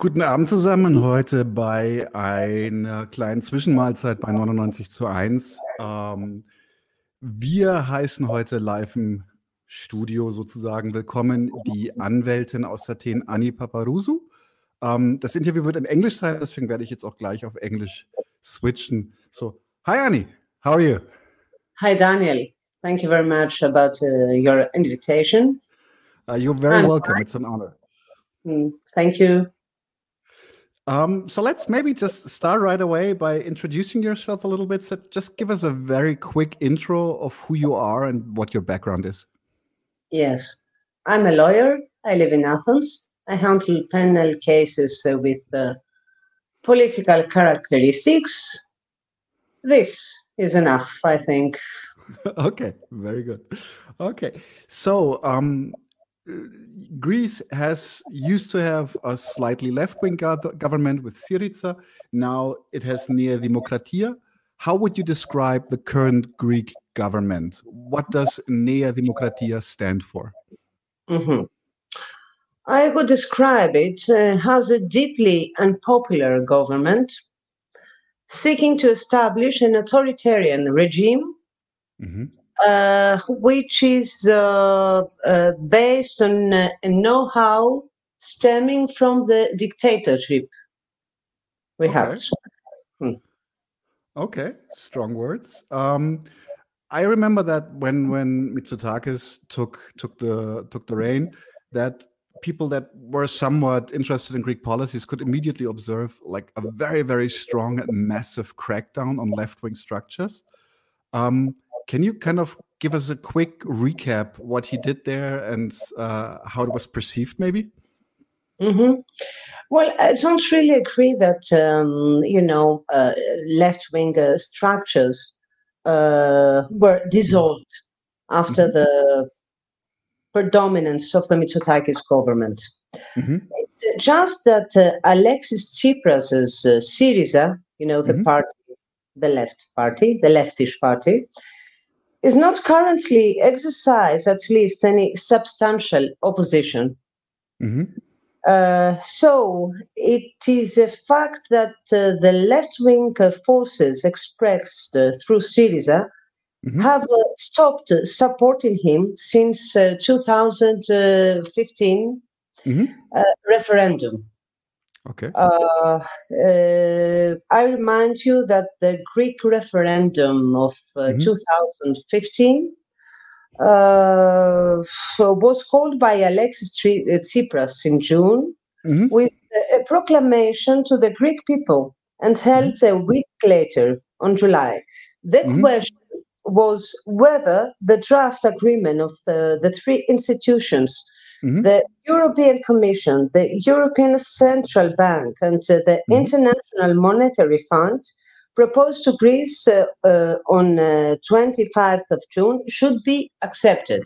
Guten Abend zusammen. Heute bei einer kleinen Zwischenmahlzeit bei 99 zu 1. Ähm, wir heißen heute live im Studio sozusagen willkommen die Anwältin aus Athen, Anni Paparousou. Ähm, das Interview wird in Englisch sein, deswegen werde ich jetzt auch gleich auf Englisch switchen. So, hi Anni, how are you? Hi Daniel, thank you very much about uh, your invitation. Uh, you're very I'm welcome. Fine. It's an honor. Mm, thank you. Um, so let's maybe just start right away by introducing yourself a little bit. So just give us a very quick intro of who you are and what your background is. Yes, I'm a lawyer. I live in Athens. I handle penal cases uh, with uh, political characteristics. This is enough, I think. okay, very good. Okay, so um, Greece has used to have a slightly left-wing go government with Syriza. Now it has Nea Demokratia. How would you describe the current Greek government? What does Nea Demokratia stand for? Mm -hmm. I would describe it uh, as a deeply unpopular government seeking to establish an authoritarian regime mm -hmm uh, which is uh, uh, based on uh, know-how stemming from the dictatorship we okay. have. Hmm. Okay, strong words. Um, I remember that when when Mitsotakis took took the took the reign, that people that were somewhat interested in Greek policies could immediately observe like a very very strong and massive crackdown on left wing structures. Um, can you kind of give us a quick recap what he did there and uh, how it was perceived, maybe? Mm -hmm. Well, I don't really agree that um, you know uh, left-wing uh, structures uh, were dissolved after mm -hmm. the predominance of the Mitsotakis government. Mm -hmm. It's just that uh, Alexis Tsipras' uh, Syriza, you know, the mm-hmm. party, the left party, the leftish party, is not currently exercise at least any substantial opposition. Mm-hmm. Uh, so it is a fact that uh, the left wing uh, forces expressed uh, through Syriza mm-hmm. have uh, stopped supporting him since uh, 2015 mm-hmm. referendum. Okay. Uh, uh, I remind you that the Greek referendum of uh, mm-hmm. 2015 uh, was called by Alexis uh, Tsipras in June mm-hmm. with a proclamation to the Greek people and held mm-hmm. a week later on July. The mm-hmm. question was whether the draft agreement of the, the three institutions Mm-hmm. The European Commission, the European Central Bank, and uh, the mm-hmm. International Monetary Fund proposed to Greece uh, uh, on 25th uh, of June should be accepted.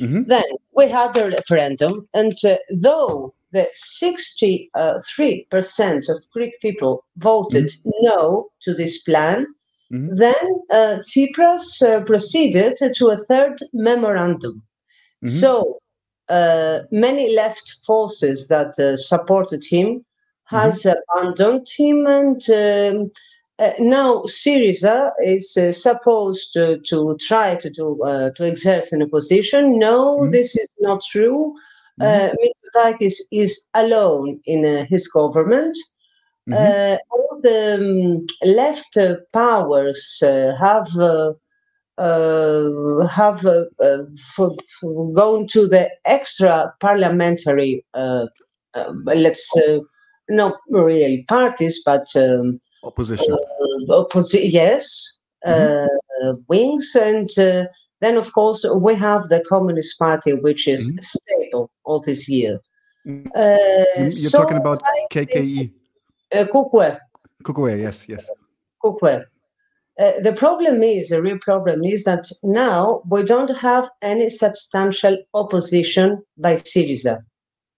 Mm-hmm. Then we had the referendum, and uh, though the 63% of Greek people voted mm-hmm. no to this plan, mm-hmm. then uh, Tsipras proceeded to a third memorandum. Mm-hmm. So uh, many left forces that uh, supported him has mm-hmm. abandoned him and um, uh, now Syriza is uh, supposed to, to, try to do uh, to exert an opposition. No, mm-hmm. this is not true. Mm-hmm. Mitsotakis is alone in his government. Mm-hmm. all the um, left powers have uh, have uh, uh, for, for gone to the extra parliamentary, let's not really parties, but um, opposition. Opposi- yes, mm-hmm. wings, and then of course we have the Communist Party, which is mm-hmm. stable all this year. Mm-hmm. Uh, You're so talking about KKE. Uh, Kukwe. Kukwe, yes, yes. Kukwe. Uh, the problem is, the real problem is that now we don't have any substantial opposition by Syriza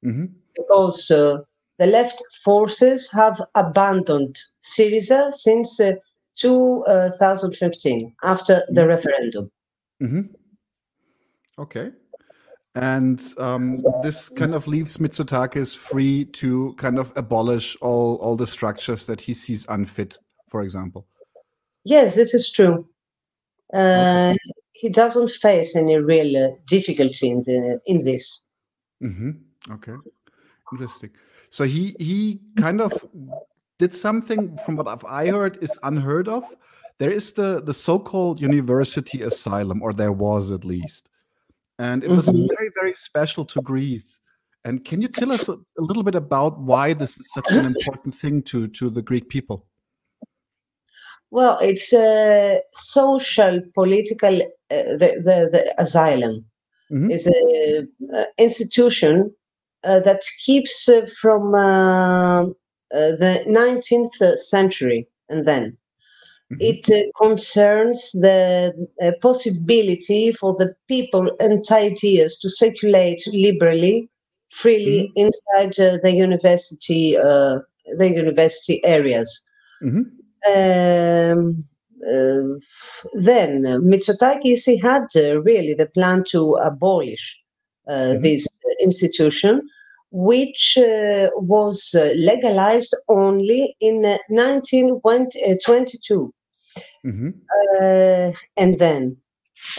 mm-hmm. because uh, the left forces have abandoned Syriza since uh, 2015 after mm-hmm. the referendum. Mm-hmm. Okay. and um, this kind of leaves Mitsotakis free to kind of abolish all all the structures that he sees unfit, for example. Yes, this is true. Uh, okay. He doesn't face any real uh, difficulty in the in this. Mm-hmm. Okay, interesting. So he he kind of did something from what I've, I heard is unheard of. There is the the so-called university asylum, or there was at least and it was mm-hmm. very very special to Greece. And can you tell us a, a, little bit about why this is such an important thing to to the Greek people? Well, it's a social, political. Uh, the, the, the asylum mm-hmm. is an institution uh, that keeps uh, from uh, uh, the 19th century and then Mm-hmm. It uh, concerns the uh, possibility for the people and ideas to circulate liberally, freely mm-hmm. inside uh, the university, uh, the university areas. Mm-hmm. Um, uh, then Mitsotakis had uh, really the plan to abolish mm-hmm. this institution, which was legalized only in 1922. Mm-hmm. Uh, and then,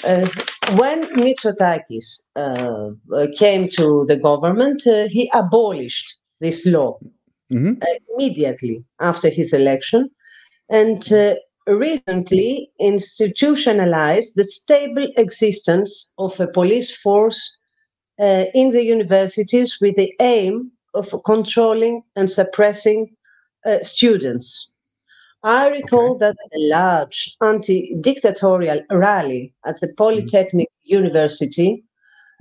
uh, when Mitsotakis uh, came to the government, uh, he abolished this law mm-hmm. Uh, immediately after his election, and uh, recently institutionalized the stable existence of a police force in the universities with the aim of controlling and suppressing students. I recall okay. that a large anti dictatorial rally at the Polytechnic mm-hmm. University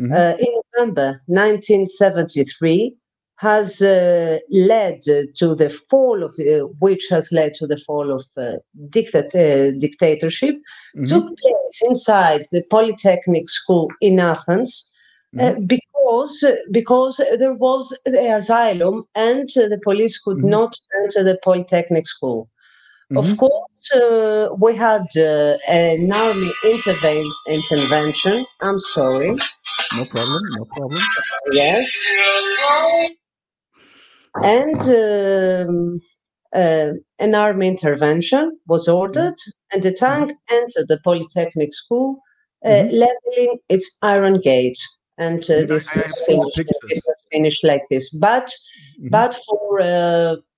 mm-hmm. uh, in November 1973 has uh, led to the fall of the, which has led to the fall of uh, dictat- uh, dictatorship mm-hmm. took place inside the Polytechnic School in Athens uh, mm-hmm. because because there was the asylum and the police could mm-hmm. not enter the Polytechnic School. Mm-hmm. Of course, uh, we had uh, an army interve- intervention. I'm sorry. No problem. No problem. Yes. And um, uh, an army intervention was ordered, mm-hmm. and the tank mm-hmm. entered the Polytechnic School, uh, mm-hmm. leveling its iron gate. And uh, this, was finished, this was finished like this. But, mm-hmm. but for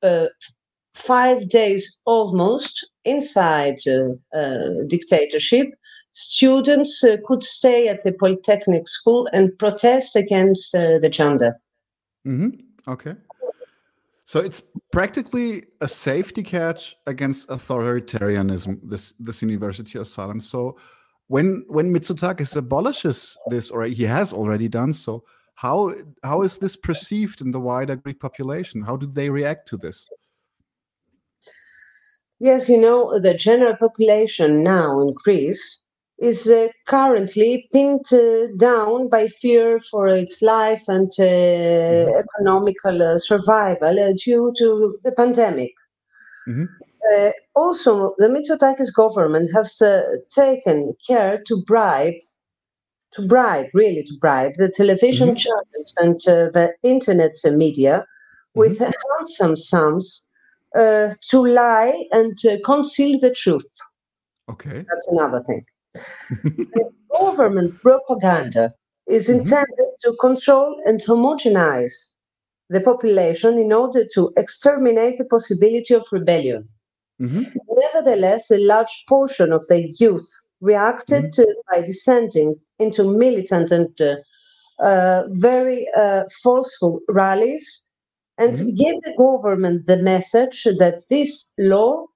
uh, five days almost inside uh, uh, dictatorship, students uh, could stay at the Polytechnic School and protest against the junta. Mm-hmm. Okay. So it's practically a safety catch against authoritarianism. This this university asylum. So when when Mitsotakis abolishes this, or he has already done so, how how is this perceived in the wider Greek population? How do they react to this? Yes, you know, the general population now in Greece is uh, currently pinned uh, down by fear for its life and uh, mm-hmm. economical uh, survival uh, due to the pandemic. Mm-hmm. Uh, also, the Mitsotakis government has taken care to bribe, to bribe, really to bribe the television mm-hmm. channels and the internet media with mm-hmm. handsome sums uh, to lie and uh, conceal the truth. Okay. That's another thing. Government propaganda is mm-hmm. intended to control and homogenize the population in order to exterminate the possibility of rebellion. Mm-hmm. Nevertheless, a large portion of the youth reacted mm-hmm. to, by descending into militant and uh, uh, very uh, forceful rallies and mm-hmm. give the government the message that this law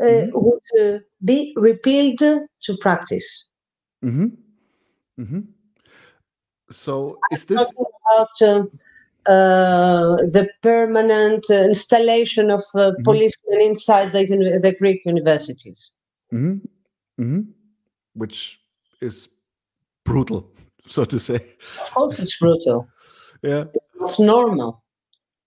mm-hmm. would uh, be repealed to practice. Mm-hmm. mm-hmm. So, is this about uh, uh, the permanent uh, installation of uh, mm-hmm. policemen inside the, the Greek universities? Mm-hmm. Which is brutal, so to say. Of course, it's brutal. Yeah, it's normal.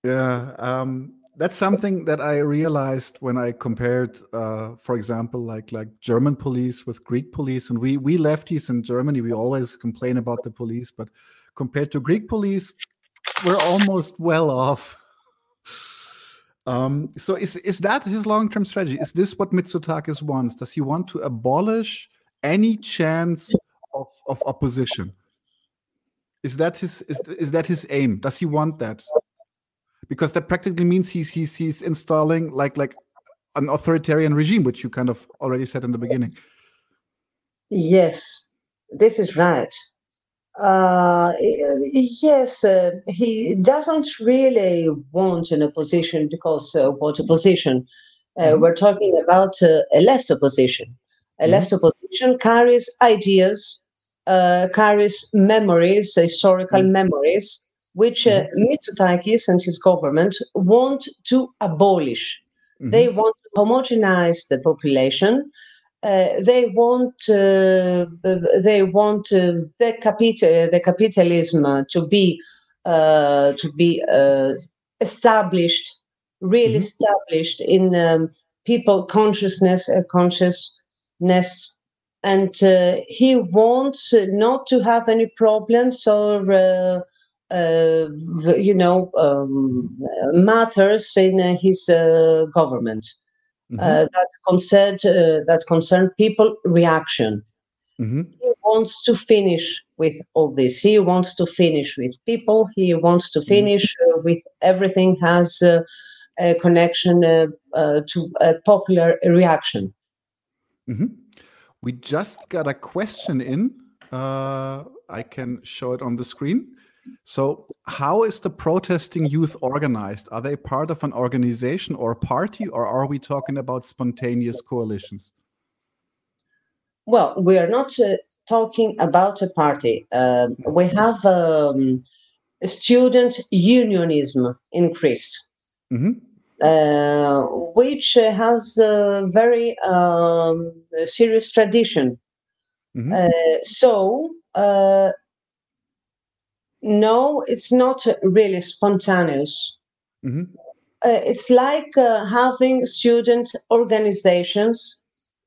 Yeah, um, that's something that I realized when I compared, uh, for example, like like German police with Greek police, and we we lefties in Germany we always complain about the police, but compared to Greek police, we're almost well off. Um, so is is that his long term strategy? Is this what Mitsotakis wants? Does he want to abolish any chance of, of opposition? Is that his is, is that his aim? Does he want that? Because that practically means he's he's he's installing like like an authoritarian regime, which you kind of already said in the beginning. Yes, this is right. Uh, yes, uh, he doesn't really want an opposition because uh, what opposition? Uh, mm-hmm. We're talking about uh, a left opposition. A mm-hmm. left opposition carries ideas, uh, carries memories, historical mm-hmm. memories, which uh, mm-hmm. Mitsotakis and his government want to abolish. They mm-hmm. want to homogenize the population uh, they want uh, they want uh, the capital the capitalism to be to be established, really mm-hmm. established in um, people consciousness consciousness and uh, he wants not to have any problems or uh, uh, you know um, matters in his government mm-hmm. uh, that concerned uh, that concerned people reaction. Mm-hmm. He wants to finish with all this. He wants to finish with people. He wants to mm-hmm. finish uh, with everything has uh, a connection uh, uh, to a popular reaction. Mm-hmm. We just got a question in. I can show it on the screen. So, how is the protesting youth organized? Are they part of an organization or a party, or are we talking about spontaneous coalitions? Well, we are not uh, talking about a party. Uh, we have um, student unionism in Greece, mm-hmm. uh, which has a very um, serious tradition. Mm-hmm. Uh, so, uh, no, it's not really spontaneous. Mm-hmm. Uh, it's like uh, having student organizations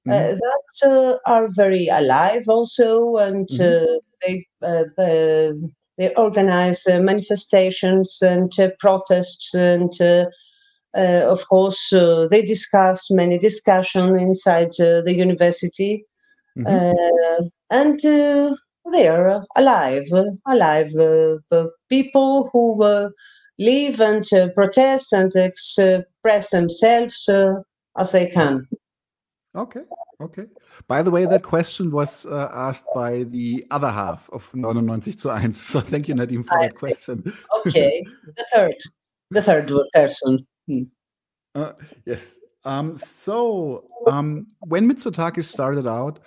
uh, mm-hmm. that uh, are very alive also, and mm-hmm. they they organize manifestations and protests and. Uh, of course, uh, they discuss many discussion inside uh, the university, mm-hmm. and they are alive, alive uh, people who uh, live and uh, protest and express themselves as they can. Okay, okay. By the way, that question was uh, asked by the other half of 99 zu 1. So thank you, Nadim, for I that see. question. okay, the third, the third person. Hmm. Uh, yes. Um, so um, when Mitsotakis started out,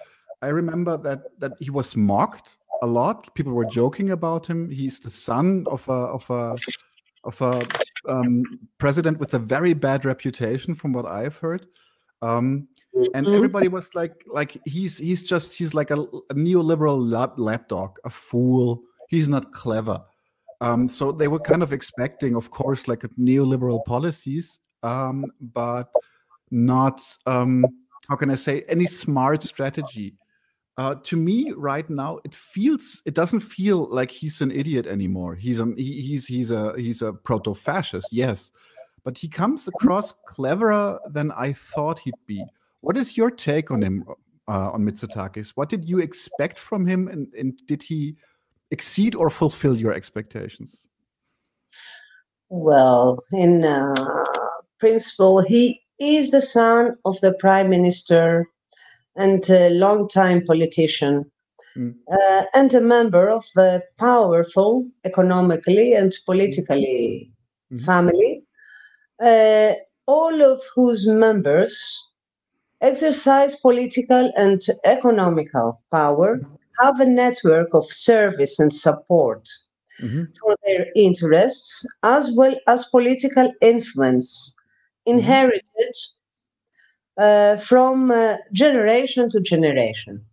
I remember that that he was mocked a lot. People were joking about him. He's the son of a of a of a um, president with a very bad reputation, from what I've heard. Um, and mm-hmm. everybody was like, like he's he's just he's like a, a neoliberal lap, lapdog, a fool. He's not clever. Um, so they were kind of expecting, of course, like neoliberal policies, um, but not um, how can I say any smart strategy uh, to me right now it feels it doesn't feel like he's an idiot anymore. He's a he, he's he's a he's a proto-fascist yes. But he comes across cleverer than i thought he'd be. What is your take on him uh, on mitsotakis? What did you expect from him and, and did he exceed or fulfill your expectations? Well in uh, principle he is the son of the prime minister and a long-time politician, mm. uh, and a member of a powerful economically and politically mm-hmm. family, uh, all of whose members exercise political and economical power, mm-hmm. have a network of service and support mm-hmm. for their interests, as well as political influence mm-hmm. inherited uh, from uh, generation to generation.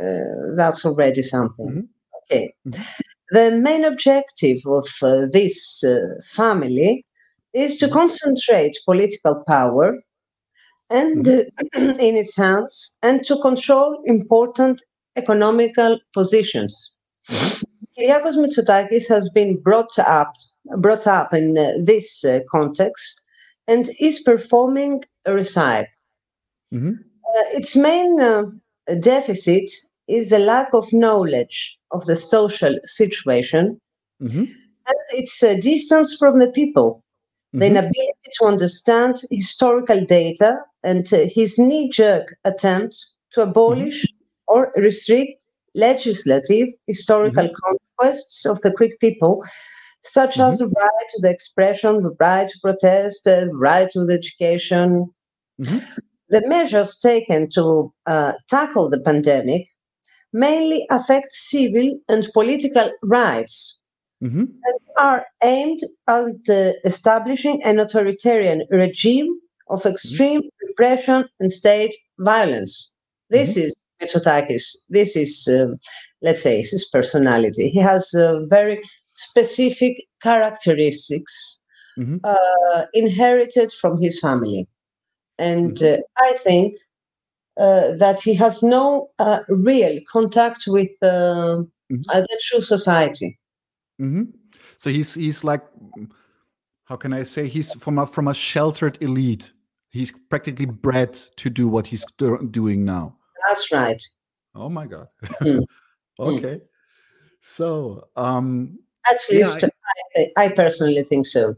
Uh, that's already something. Mm-hmm. Okay. Mm-hmm. The main objective of uh, this uh, family is to mm-hmm. concentrate political power and mm-hmm. in its hands and to control important economical positions. Mm-hmm. Kyriakos Mitsotakis has been brought up brought up in uh, this context and is performing a recipe. Mm-hmm. Uh, its main uh, deficit is the lack of knowledge of the social situation mm-hmm. and its uh, distance from the people, mm-hmm. the inability to understand historical data, and uh, his knee jerk attempt to abolish mm-hmm. or restrict legislative historical mm-hmm. conquests of the Greek people, such mm-hmm. as the right to the expression, the right to protest, the right to the education. Mm-hmm. The measures taken to uh, tackle the pandemic mainly affect civil and political rights mm-hmm. and are aimed at uh, establishing an authoritarian regime of mm-hmm. extreme repression and state violence. This mm-hmm. is Mitsotakis. This is, um, let's say, his personality. He has uh, very specific characteristics mm-hmm. uh, inherited from his family. And mm-hmm. uh, I think uh, that he has no uh, real contact with mm-hmm. the true society. Mm-hmm. So he's he's like, how can I say? He's from a from a sheltered elite. He's practically bred to do what he's do- doing now. That's right. Oh my god. Mm. okay. Mm. So, um at least yeah, I, I, personally think so.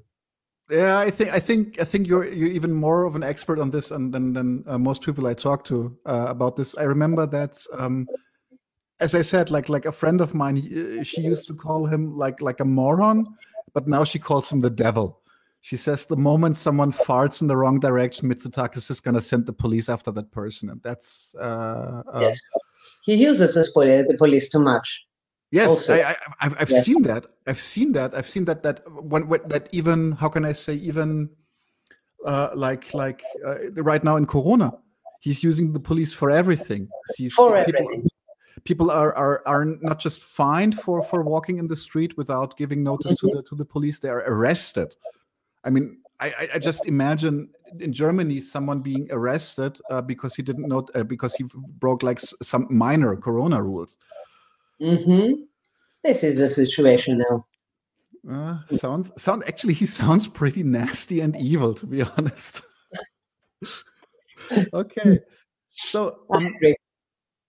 Yeah, I think I think I think you're you're even more of an expert on this than than, than uh, most people I talk to uh, about this. I remember that, um, as I said, like like a friend of mine, uh, she used to call him like like a moron, but now she calls him the devil. She says the moment someone farts in the wrong direction, Mitsotakis is just going to send the police after that person, and that's uh, uh yes. He uses the police too much. Yes, I, I, have yes. seen that. I've seen that. I've seen that. That when, when that even how can I say even uh, like like uh, right now in Corona, he's using the police for everything. He's, for people, everything. People are, are are not just fined for for walking in the street without giving notice mm-hmm. to the to the police. They are arrested. I mean, I, I just imagine in Germany someone being arrested uh, because he didn't know uh, because he broke like some minor Corona rules. Mm-hmm. This is the situation now. Uh, sounds sound actually he sounds pretty nasty and evil to be honest. okay, so um,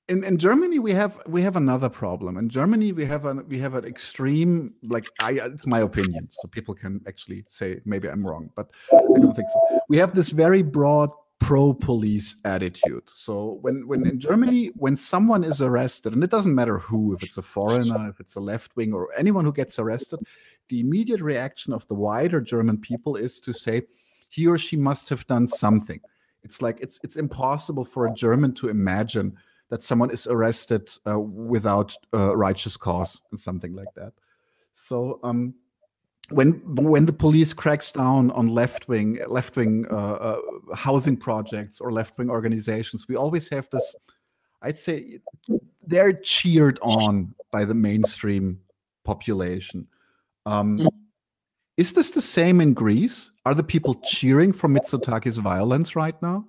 in, in Germany we have we have another problem. In Germany we have an we have an extreme like I it's my opinion, so people can actually say maybe I'm wrong, but I don't think so. We have this very broad pro-police attitude. So when when in Germany, when someone is arrested, and it doesn't matter who, if it's a foreigner, if it's a left wing, or anyone who gets arrested, the immediate reaction of the wider German people is to say he or she must have done something. It's like it's it's impossible for a German to imagine that someone is arrested uh, without uh, righteous cause and something like that. So um, when when the police cracks down on left wing left wing uh, uh, housing projects or left wing organizations, we always have this. I'd say they're cheered on by the mainstream population. Um, is this the same in Greece? Are the people cheering for Mitsotakis' violence right now?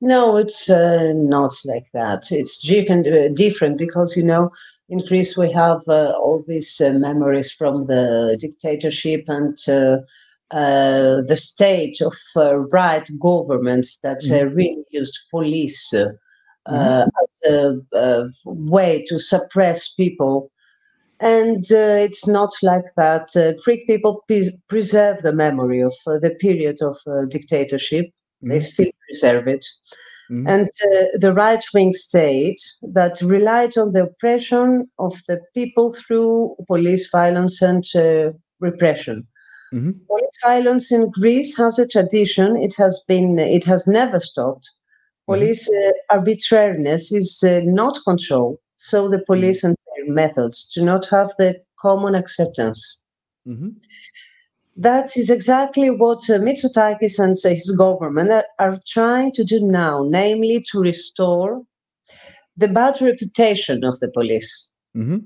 No, it's uh, not like that. It's different, uh, different because you know in Greece, we have uh, all these uh, memories from the dictatorship and uh, uh the state of uh, right governments that uh, mm-hmm. really used police mm-hmm. as a, way to suppress people. And it's not like that. Greek people pre- preserve the memory of the period of dictatorship. Mm-hmm. They still preserve it. Mm-hmm. And uh, the right wing state that relied on the oppression of the people through police violence and uh, repression. Mm-hmm. Police violence in Greece has a tradition. It has been. It has never stopped. Mm-hmm. Police uh, arbitrariness is uh, not control. So the police mm-hmm. and their methods do not have the common acceptance. Mm-hmm. That is exactly what uh, Mitsotakis and uh, his government are, are, trying to do now, namely to restore the bad reputation of the police. Mm-hmm.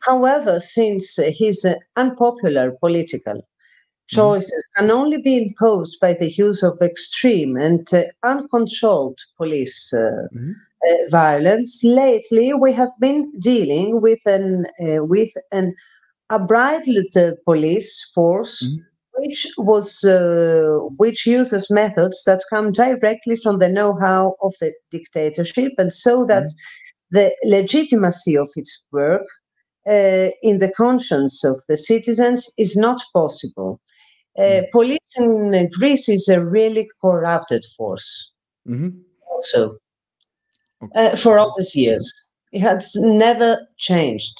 However, since uh, his uh, unpopular political mm-hmm. choices mm-hmm. can only be imposed by the use of extreme and uh, uncontrolled police uh, mm-hmm. uh, violence. Lately, we have been dealing with an uh, with an unbridled uh, police force. Mm-hmm. Which was uh, which uses methods that come directly from the know-how of the dictatorship, and so that mm-hmm. the legitimacy of its work uh, in the conscience of the citizens is not possible. Uh, mm-hmm. Police in Greece is a really corrupted force. Mm-hmm. Also, okay. uh, for all these years, it has never changed.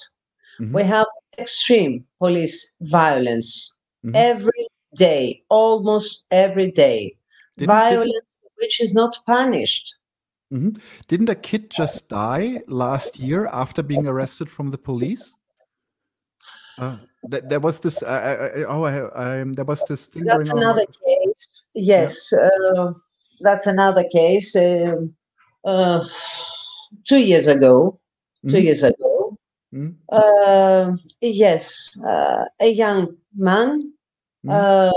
Mm-hmm. We have extreme police violence mm-hmm. every day, almost every day. Didn't, violence didn't, which is not punished. Mm-hmm. Didn't a kid just die last year after being arrested from the police? Uh, th- there was this. Uh, oh, I, I, there was this thing. That's another case. Yes, yeah. uh, that's another case. Um, uh, two years ago. Mm-hmm. Two years ago. Mm-hmm. yes, uh, a young man mm-hmm.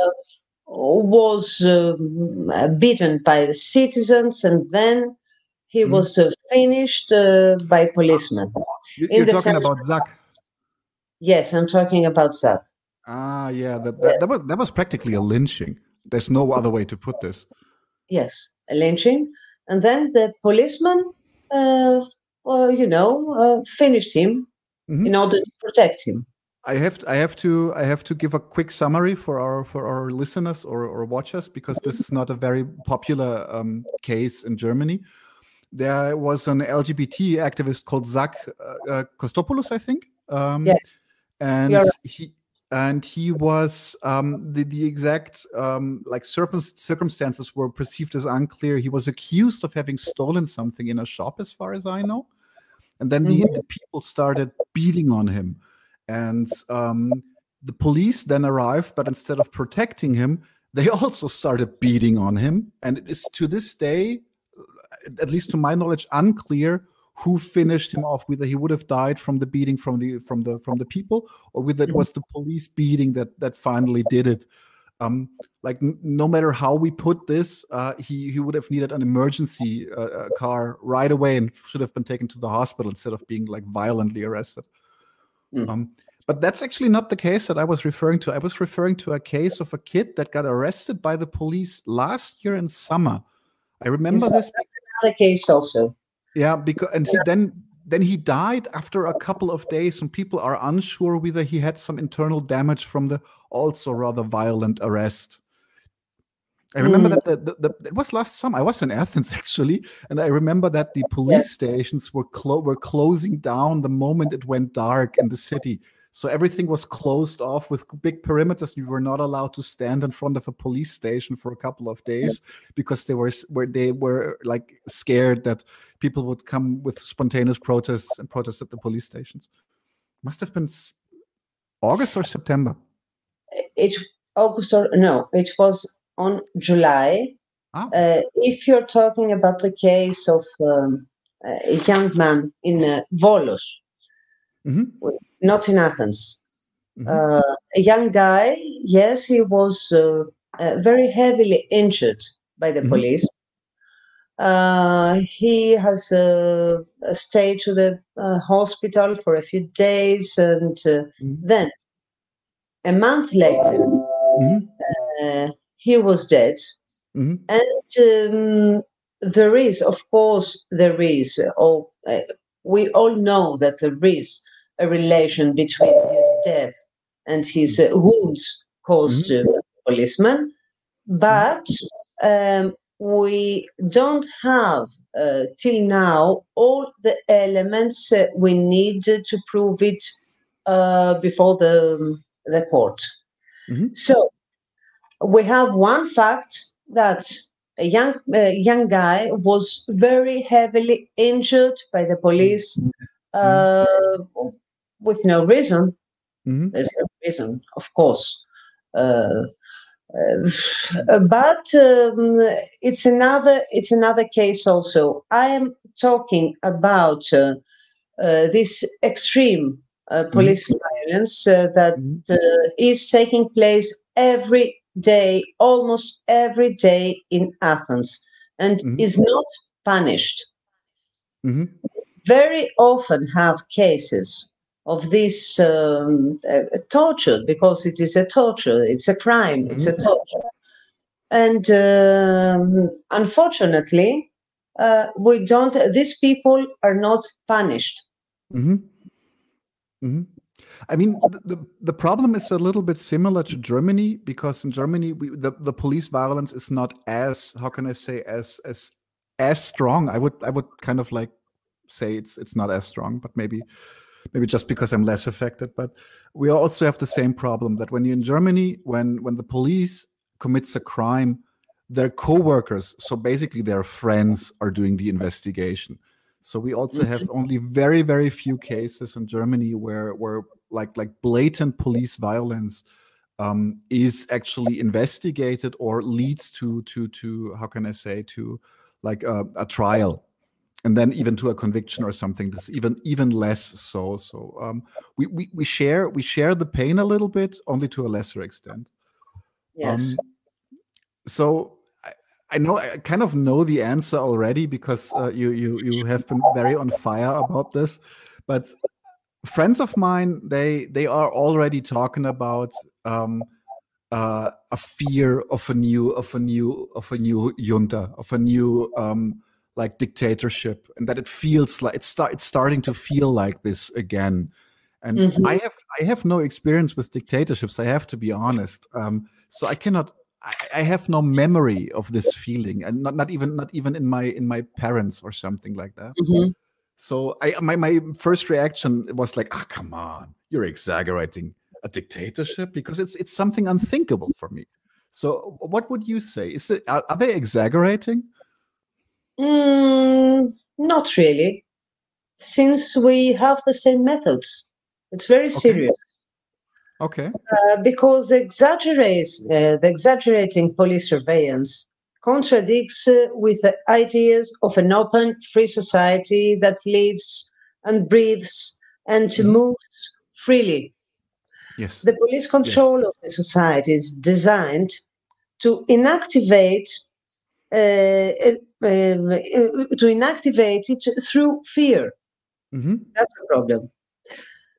was um, beaten by the citizens, and then he mm-hmm. was finished by policemen. You're talking about Zak. Yes, I'm talking about Zak. Ah, yeah, that, that, that, was, that was practically a lynching. There's no other way to put this. Yes, a lynching. And then the policeman, uh, uh, you know, uh, finished him mm-hmm. in order to protect him. I have to, I have to I have to give a quick summary for our for our listeners or, or watchers because this is not a very popular um, case in Germany. There was an LGBT activist called Zak uh, uh, Kostopoulos, I think. Um, yes and right. he and he was um, the the exact um, like circumstances were perceived as unclear. He was accused of having stolen something in a shop, as far as I know, and then mm-hmm. the, the, people started beating on him, and um, the police then arrived, but instead of protecting him, they also started beating on him, and it is to this day, at least to my knowledge, unclear who finished him off whether he would have died from the beating from the from the from the people or whether it mm-hmm. was the police beating that that finally did it. Um like n- no matter how we put this uh he he would have needed an emergency uh, uh, car right away and should have been taken to the hospital instead of being like violently arrested mm. um but that's actually not the case that I was referring to. I was referring to a case of a kid that got arrested by the police last year in summer. I remember this. That's another case also. Yeah, because and he then then he died after a couple of days, and people are unsure whether he had some internal damage from the also rather violent arrest. I remember mm. that the, the, the, it was last summer. I was in Athens actually, and I remember that the police yes. stations were clo- were closing down the moment it went dark in the city. So everything was closed off with big perimeters. You were not allowed to stand in front of a police station for a couple of days because they were where they were like scared that people would come with spontaneous protests and protest at the police stations. Must have been August or September. It August or no, it was on July. Ah. Uh, if you're talking about the case of um, a young man in uh, Volos, mm-hmm not in Athens. Mm-hmm. Uh, a young guy, yes, he was uh, uh, very heavily injured by the mm-hmm. police. Uh, he has uh, stayed to the uh, hospital for a few days, and mm-hmm. then a month later, mm-hmm. He was dead. Mm-hmm. And um, there is, of course, there is. Oh, we all know that there is a relation between his death and his uh, wounds caused mm-hmm. to policeman, but um, we don't have uh, till now all the elements uh, we need to prove it uh, before the the court. Mm-hmm. So we have one fact that a young young guy was very heavily injured by the police. Mm-hmm. Uh, with no reason. Mm-hmm. There's no reason, of course. Uh, uh, but um, it's another it's another case also. I am talking about uh, uh this extreme uh, mm-hmm. police mm-hmm. violence uh, that is taking place every day, almost every day in Athens, and mm-hmm. is not punished. mm-hmm. very often have cases of this um, uh, torture because it is a torture, it's a crime, mm-hmm. it's a mm-hmm. torture. And um, unfortunately, uh, we don't, these people are not punished. Mm-hmm. Mm-hmm. I mean, the, the problem is a little bit similar to Germany because in Germany, we, the, the police violence is not as, how can I say, as, as, as strong. I would, I would kind of like say it's, it's not as strong, but maybe maybe just because I'm less affected. But we also have the same problem that when you're in Germany, when when the police commits a crime, their co-workers, so basically their friends, are doing the investigation. So we also have mm-hmm. only very very few cases in Germany where where like like blatant police violence um, is actually investigated or leads to to to how can I say to like a, a trial and then even to a conviction or something this even even less so. So um, we, we we share we share the pain a little bit only to a lesser extent. Yes. Um, so I, I, know I kind of know the answer already because uh, you you you have been very on fire about this, but friends of mine they they are already talking about um, uh, a fear of a new of a new of a new junta of a new um, like dictatorship and that it feels like it's, start, it's starting to feel like this again and mm-hmm. i have i have no experience with dictatorships i have to be honest um, so i cannot I, I, have no memory of this feeling and not, not even not even in my in my parents or something like that mm-hmm. So i my, my first reaction was like ah oh, come on you're exaggerating a dictatorship because it's it's something unthinkable for me so what would you say is it are, are they exaggerating Mm, not really, since we have the same methods. It's very okay. serious. Okay. Uh, because the, exaggerates, uh, the exaggerating police surveillance contradicts uh, with the ideas of an open, free society that lives and breathes and mm. moves freely. Yes. The police control yes. of the society is designed to inactivate uh, um, to inactivate it through fear. Mm-hmm. That's a problem.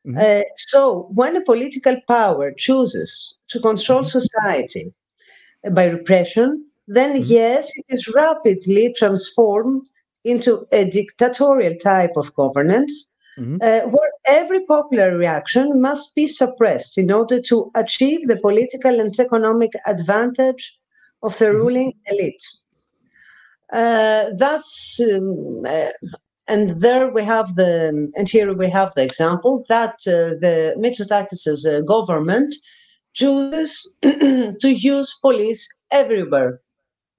Mm-hmm. Uh, so, when a political power chooses to control mm-hmm. society by repression, then mm-hmm. yes, it is rapidly transformed into a dictatorial type of governance mm-hmm. uh, where every popular reaction must be suppressed in order to achieve the political and economic advantage of the mm-hmm. ruling elite. Uh, that's um, uh, and there we have the and here we have the example that uh, the Mitsotakis's uh, government chooses to use police everywhere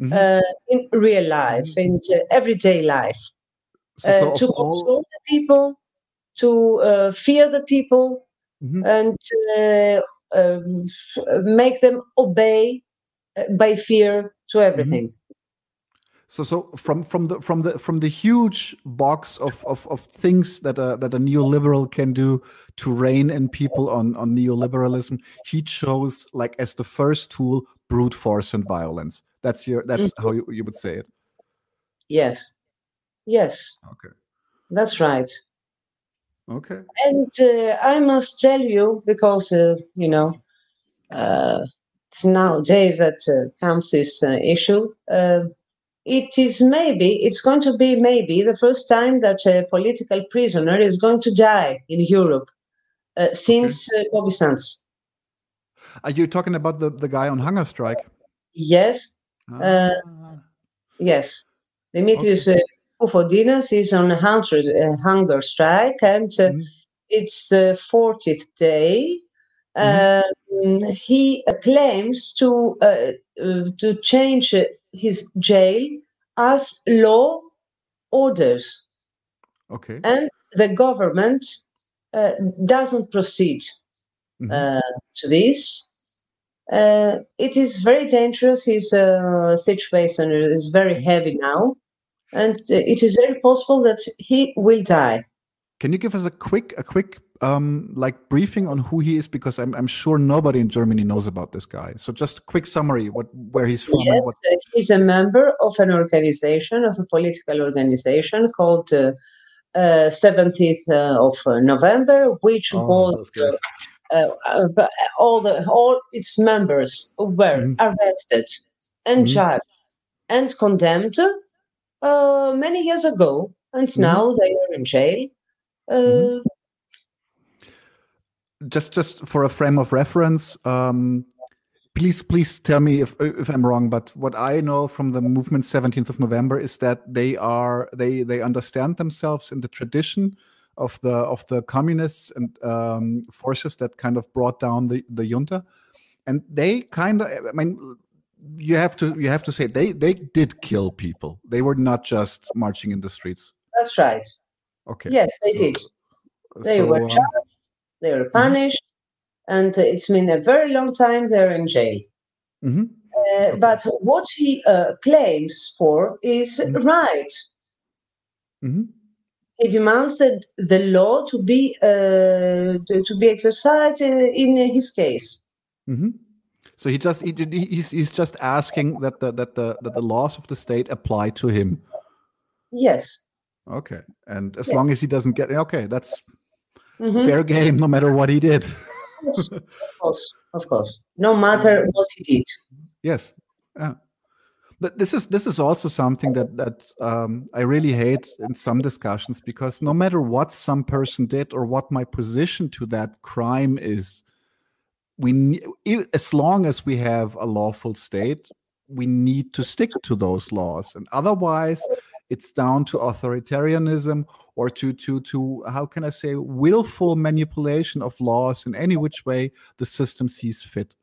mm-hmm. uh, in real life, in everyday life, so, so uh, to control all... the people, to uh, fear the people, mm-hmm. and um, make them obey by fear to mm-hmm. everything. Mm-hmm. So, so from from the from the from the huge box of of, of things that a that a neoliberal can do to rein in people on on neoliberalism, he chose like as the first tool brute force and violence. That's your that's mm -hmm. how you, you would say it. Yes, yes. Okay, that's right. Okay. And uh, I must tell you because uh, you know uh, it's nowadays that uh, comes this uh, issue uh, it is maybe, it's going to be maybe the first time that a political prisoner is going to die in Europe uh, since okay. uh, Bobby Sands. Are you talking about the, the guy on hunger strike? Yes. Ah. Uh, yes. Dimitrios okay. Koufontinas is on a hunger, uh, hunger strike and uh, mm. it's the 40th day. Mm. he claims to uh, to change his jail as law orders. Okay. And the government uh, doesn't proceed mm-hmm. uh, to this. Uh, it is very dangerous. His uh, situation is very heavy now, and it is very possible that he will die. Can you give us a quick, a quick um, like briefing on who he is because I'm, I'm sure nobody in Germany knows about this guy. So just a quick summary, what where he's from. Yes, what... he's a member of an organization, of a political organization called uh, seventeenth of November, which oh, was. Uh, all the all its members were mm-hmm. arrested and mm-hmm. judged and condemned uh, many years ago, and mm-hmm. now they are in jail. Uh, mm-hmm. just, just for a frame of reference, um, please, please tell me if if I'm wrong. But what I know from the movement 17th of November is that they are they they understand themselves in the tradition of the of the communists and um, forces that kind of brought down the the junta, and they kind of I mean you have to you have to say they they did kill people. They were not just marching in the streets. That's right. Okay. Yes, they so, did. They so, were um, charged. Um, they were mm-hmm. punished, mm-hmm. and it's been a very long time they're in jail. Mm-hmm. Uh, okay. But what he uh, claims for is mm-hmm. right. He demands that the law to be uh, to, to, be exercised in his case. Mm-hmm. So he just he, he's he's just asking that the that the that the laws of the state apply to him. Yes. Okay, and as yes. long as he doesn't get okay, that's mm-hmm. fair game, no matter what he did. yes, of course, of course, no matter what he did. Yes. Yeah. But this is this is also something that that um, I really hate in some discussions because no matter what some person did or what my position to that crime is, we as long as we have a lawful state we need to stick to those laws. And otherwise it's down to authoritarianism or to to to how can i say willful manipulation of laws in any which way the system sees fit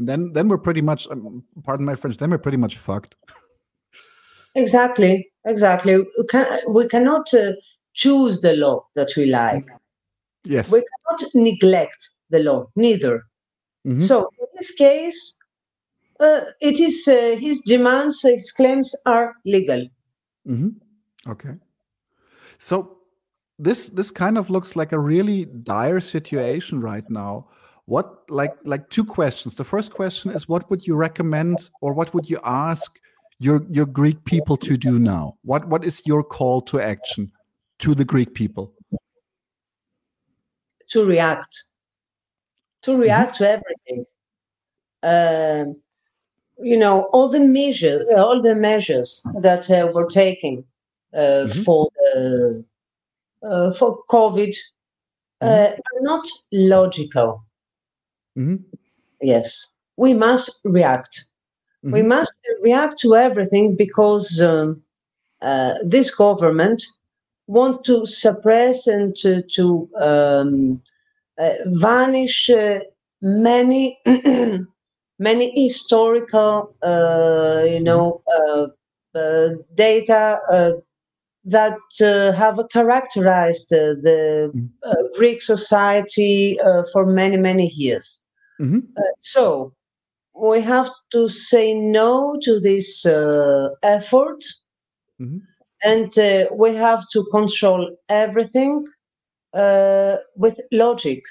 and then then we're pretty much um, pardon my french then we're pretty much fucked exactly exactly we, can, we cannot uh, choose the law that we like yes we cannot neglect the law neither Mm-hmm. So in this case, uh, it is uh, his demands, his claims are legal. Mm-hmm. Okay. So this this kind of looks like a really dire situation right now. What like like two questions. The first question is what would you recommend or what would you ask your your Greek people to do now? What what is your call to action to the Greek people? To react to mm-hmm. react mm-hmm. to everything. Um, you know, all the measures, all the measures that uh, were taken uh, mm-hmm. for the, uh, for COVID uh, mm-hmm. are not logical. Mm-hmm. Yes, we must react. We mm-hmm. must react to everything because um, uh, this government want to suppress and to, to um, uh, vanish uh, many many historical uh, you know data that uh, have characterized uh, the mm-hmm. uh, Greek society for many, many years. Mm-hmm. so we have to say no to this effort mm-hmm. and we have to control everything uh, with logic.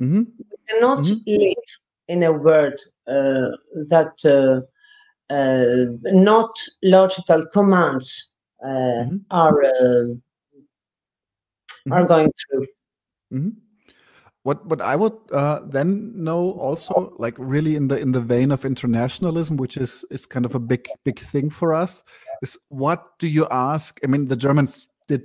Mm-hmm. We cannot mm-hmm. live in a world uh, that uh, uh not logical commands uh, mm-hmm. are uh, are mm-hmm. going through. What what I would uh, then know also, like really in the in the vein of internationalism, which is is kind of a big big thing for us, is what do you ask? I mean, the Germans did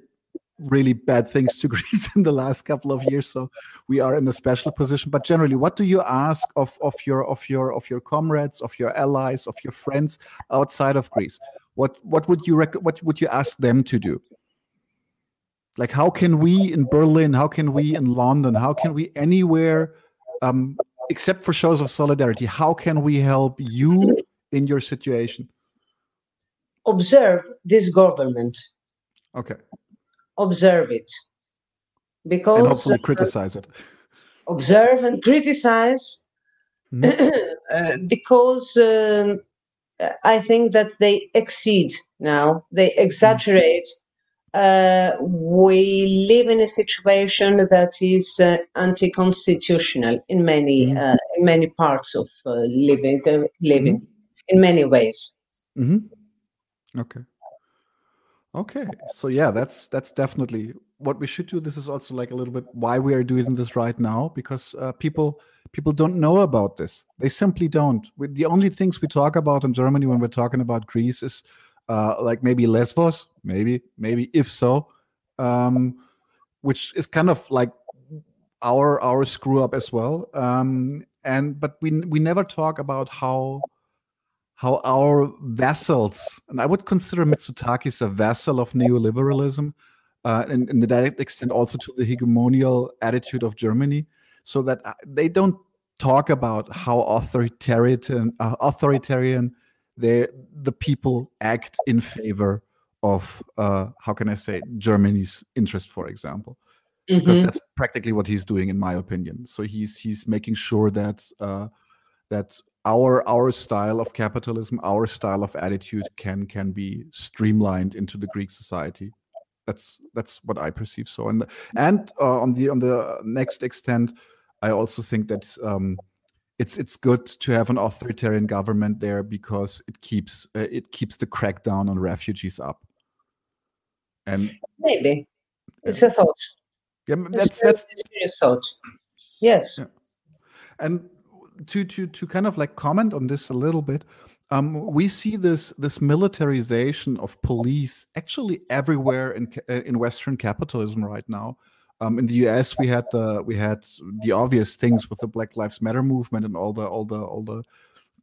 really bad things to Greece in the last couple of years, so we are in a special position. But generally, what do you ask of of your of your of your comrades, of your allies, of your friends outside of Greece? What what would you rec- what would you ask them to do? Like, how can we in Berlin? How can we in London? How can we anywhere, um, except for shows of solidarity? How can we help you in your situation? Observe this government. Okay observe it because and hopefully uh, criticize it observe and criticize mm-hmm. uh, because um, i think that they exceed now they exaggerate uh, we live in a situation that is uh, anti-constitutional in many mm-hmm. uh, in many parts of uh, living living mm-hmm. in many ways mm-hmm. okay Okay, so yeah, that's that's definitely what we should do. This is also like a little bit why we are doing this right now because uh, people people don't know about this. They simply don't. We, the only things we talk about in Germany when we're talking about Greece is uh, like maybe Lesbos, maybe maybe if so, um, which is kind of like our our screw up as well. Um, and but we we never talk about how how our vassals, and I would consider Mitsotakis a vassal of neoliberalism, uh, in the direct extent also to the hegemonial attitude of Germany, so that uh, they don't talk about how authoritarian uh, authoritarian they the people act in favor of uh, how can I say Germany's interest, for example, mm-hmm. because that's practically what he's doing, in my opinion. So he's he's making sure that uh, that our our style of capitalism, our style of attitude can can be streamlined into the Greek society. That's that's what I perceive. So and and uh, on the on the next extent, I also think that um, it's it's good to have an authoritarian government there because it keeps uh, it keeps the crackdown on refugees up. And maybe it's a thought. Yeah, that's that's, a thought. Yes. Yeah. And to to to kind of like comment on this a little bit um, we see this this militarization of police actually everywhere in uh, in Western capitalism right now. Um, in the U.S., we had the we had the obvious things with the Black Lives Matter movement and all the all the all the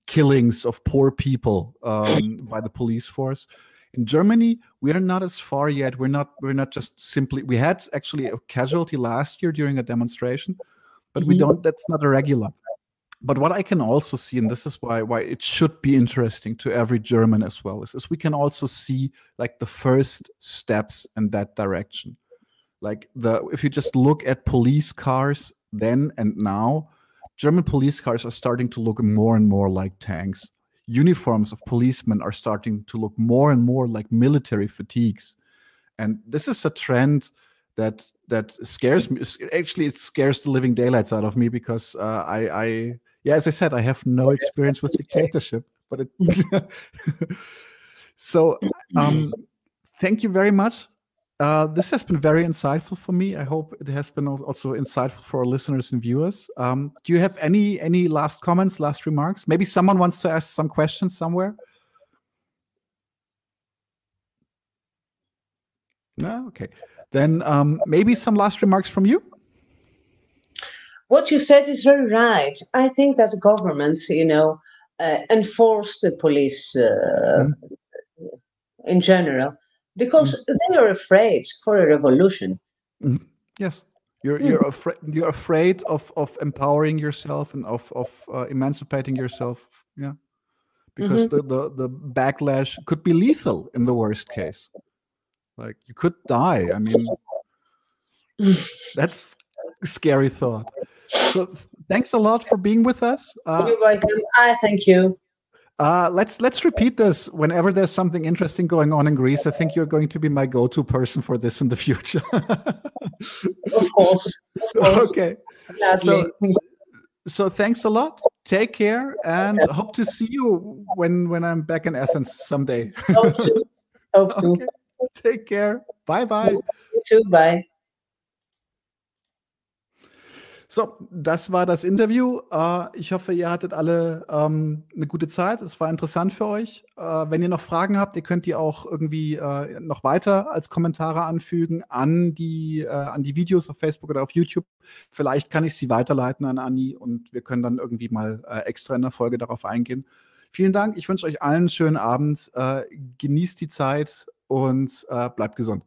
killings of poor people um, by the police force. In Germany, we are not as far yet. We're not we're not just simply. We had actually a casualty last year during a demonstration, but mm-hmm. we don't. That's not a regular but what I can also see, and this is why why it should be interesting to every German as well, is, is we can also see like the first steps in that direction. Like the if you just look at police cars then and now, German police cars are starting to look more and more like tanks. Uniforms of policemen are starting to look more and more like military fatigues. And this is a trend that that scares me. Actually, it scares the living daylights out of me because uh, I, I yeah, as I said, I have no experience with dictatorship, but it. so, um, thank you very much. Uh, this has been very insightful for me. I hope it has been also insightful for our listeners and viewers. Um, do you have any any last comments, last remarks? Maybe someone wants to ask some questions somewhere. No, okay. Then um, maybe some last remarks from you what you said is very right. I think that governments, you know, uh, enforce the police uh, mm. in general because mm. they are afraid for a revolution. Mm. Yes, you're you're mm. afraid you're afraid of of empowering yourself and of of uh, emancipating yourself. Yeah, because mm-hmm. the, the the backlash could be lethal in the worst case. Like you could die. I mean, that's a scary thought. So thanks a lot for being with us. Uh, You're welcome. I thank you. Uh, let's let's repeat this whenever there's something interesting going on in Greece. I think you're going to be my go-to person for this in the future. of, course. of course. Okay. So, so thanks a lot. Take care, and yes. hope to see you when when I'm back in Athens someday. Hope to. Hope to. Okay. Take care. Bye bye. You too. Bye. So, das war das Interview. Äh, ich hoffe, ihr hattet alle ähm, eine gute Zeit. Es war interessant für euch. Äh, wenn ihr noch Fragen habt, ihr könnt die auch irgendwie äh, noch weiter als Kommentare anfügen an die, an die Videos auf Facebook oder auf YouTube. Vielleicht kann ich sie weiterleiten an Anni und wir können dann irgendwie mal extra in der Folge darauf eingehen. Vielen Dank. Ich wünsche euch allen einen schönen Abend. Genießt die Zeit und bleibt gesund.